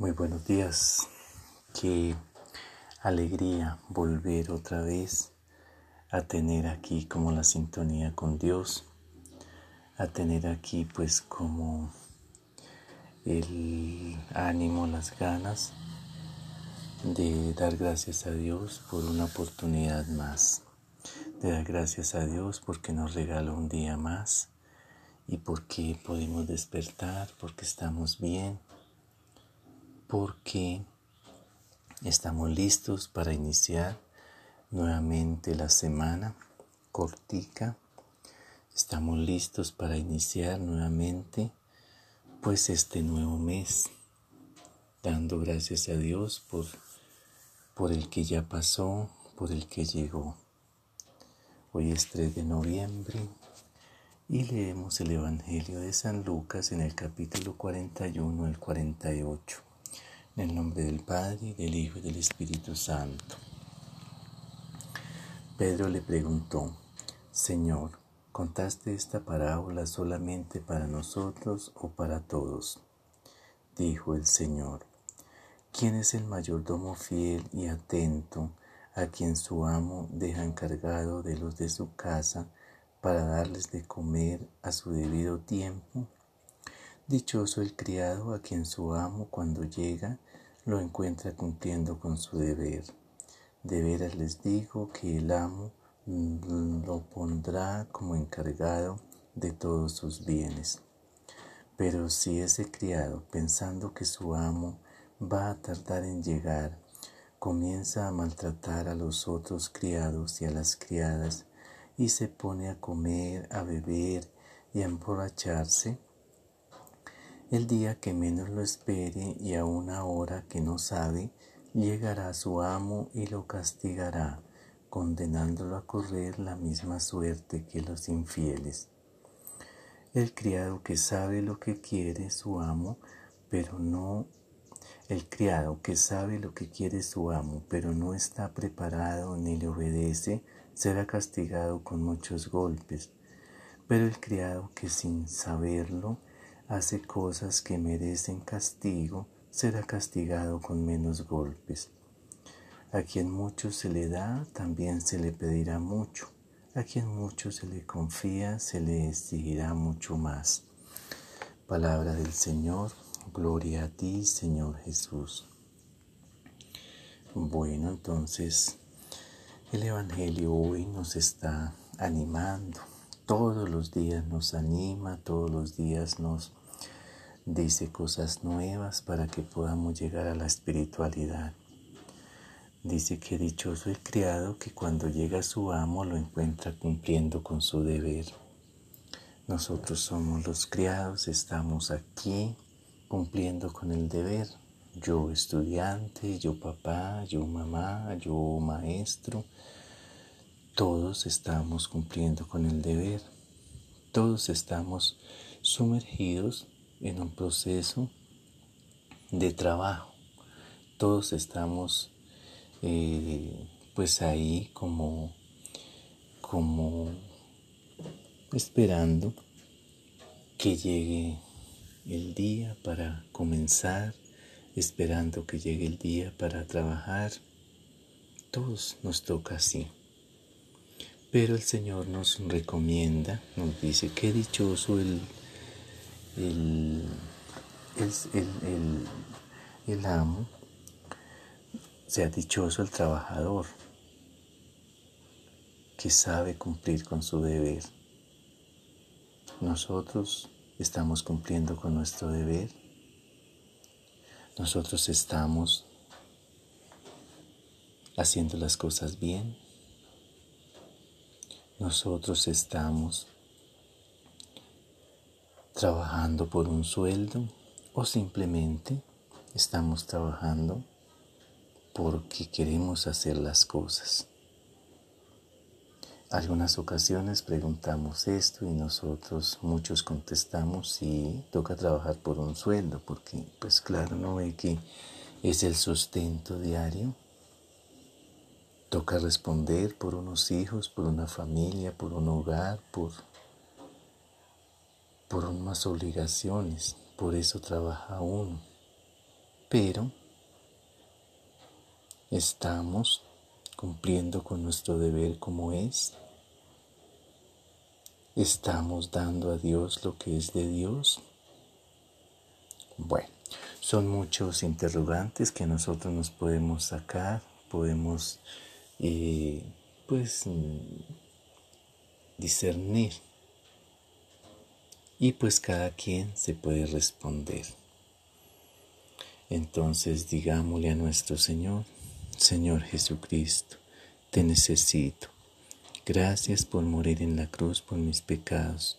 Muy buenos días. Qué alegría volver otra vez a tener aquí como la sintonía con Dios, a tener aquí pues como el ánimo, las ganas de dar gracias a Dios por una oportunidad más, de dar gracias a Dios porque nos regala un día más y porque podemos despertar, porque estamos bien porque estamos listos para iniciar nuevamente la semana cortica. Estamos listos para iniciar nuevamente pues este nuevo mes, dando gracias a Dios por, por el que ya pasó, por el que llegó. Hoy es 3 de noviembre y leemos el Evangelio de San Lucas en el capítulo 41 al 48. En el nombre del Padre, del Hijo y del Espíritu Santo. Pedro le preguntó, Señor, ¿contaste esta parábola solamente para nosotros o para todos? Dijo el Señor, ¿quién es el mayordomo fiel y atento a quien su amo deja encargado de los de su casa para darles de comer a su debido tiempo? Dichoso el criado a quien su amo cuando llega lo encuentra cumpliendo con su deber. De veras les digo que el amo lo pondrá como encargado de todos sus bienes. Pero si ese criado, pensando que su amo va a tardar en llegar, comienza a maltratar a los otros criados y a las criadas, y se pone a comer, a beber y a emborracharse, el día que menos lo espere y a una hora que no sabe, llegará su amo y lo castigará, condenándolo a correr la misma suerte que los infieles. El criado que sabe lo que quiere su amo, pero no el criado que sabe lo que quiere su amo, pero no está preparado ni le obedece, será castigado con muchos golpes. Pero el criado que sin saberlo hace cosas que merecen castigo, será castigado con menos golpes. A quien mucho se le da, también se le pedirá mucho. A quien mucho se le confía, se le exigirá mucho más. Palabra del Señor, gloria a ti, Señor Jesús. Bueno, entonces el Evangelio hoy nos está animando. Todos los días nos anima, todos los días nos dice cosas nuevas para que podamos llegar a la espiritualidad. Dice que dichoso el criado que cuando llega su amo lo encuentra cumpliendo con su deber. Nosotros somos los criados, estamos aquí cumpliendo con el deber. Yo estudiante, yo papá, yo mamá, yo maestro, todos estamos cumpliendo con el deber. Todos estamos sumergidos en un proceso de trabajo. Todos estamos eh, pues ahí como, como esperando que llegue el día para comenzar, esperando que llegue el día para trabajar. Todos nos toca así. Pero el Señor nos recomienda, nos dice, qué dichoso el el, el, el, amo, sea dichoso el trabajador que sabe cumplir con su deber. Nosotros estamos cumpliendo con nuestro deber. Nosotros estamos haciendo las cosas bien. Nosotros estamos trabajando por un sueldo o simplemente estamos trabajando porque queremos hacer las cosas. Algunas ocasiones preguntamos esto y nosotros muchos contestamos si toca trabajar por un sueldo, porque pues claro, no ve que es el sustento diario. Toca responder por unos hijos, por una familia, por un hogar, por por unas obligaciones, por eso trabaja uno. pero estamos cumpliendo con nuestro deber como es. ¿Estamos dando a Dios lo que es de Dios? Bueno, son muchos interrogantes que nosotros nos podemos sacar, podemos eh, pues discernir y pues cada quien se puede responder. Entonces digámosle a nuestro Señor, Señor Jesucristo, te necesito. Gracias por morir en la cruz por mis pecados.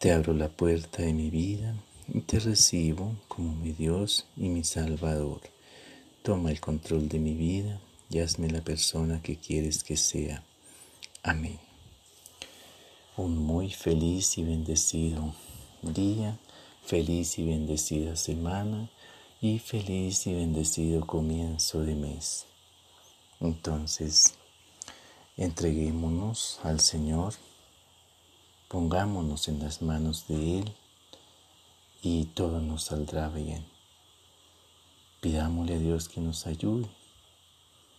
Te abro la puerta de mi vida y te recibo como mi Dios y mi Salvador. Toma el control de mi vida y hazme la persona que quieres que sea. Amén. Un muy feliz y bendecido día, feliz y bendecida semana y feliz y bendecido comienzo de mes. Entonces, entreguémonos al Señor, pongámonos en las manos de Él y todo nos saldrá bien. Pidámosle a Dios que nos ayude.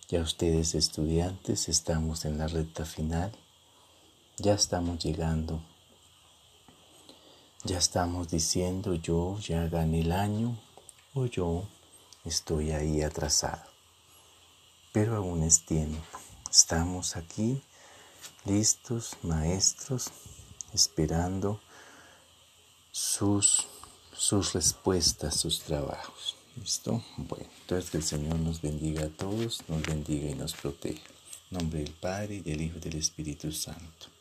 Ya ustedes estudiantes estamos en la recta final, ya estamos llegando, ya estamos diciendo yo ya gané el año o yo estoy ahí atrasado. Pero aún es tiempo, estamos aquí listos, maestros, esperando sus sus respuestas, sus trabajos. ¿Listo? Bueno, entonces que el Señor nos bendiga a todos, nos bendiga y nos proteja. Nombre del Padre, y del Hijo y del Espíritu Santo.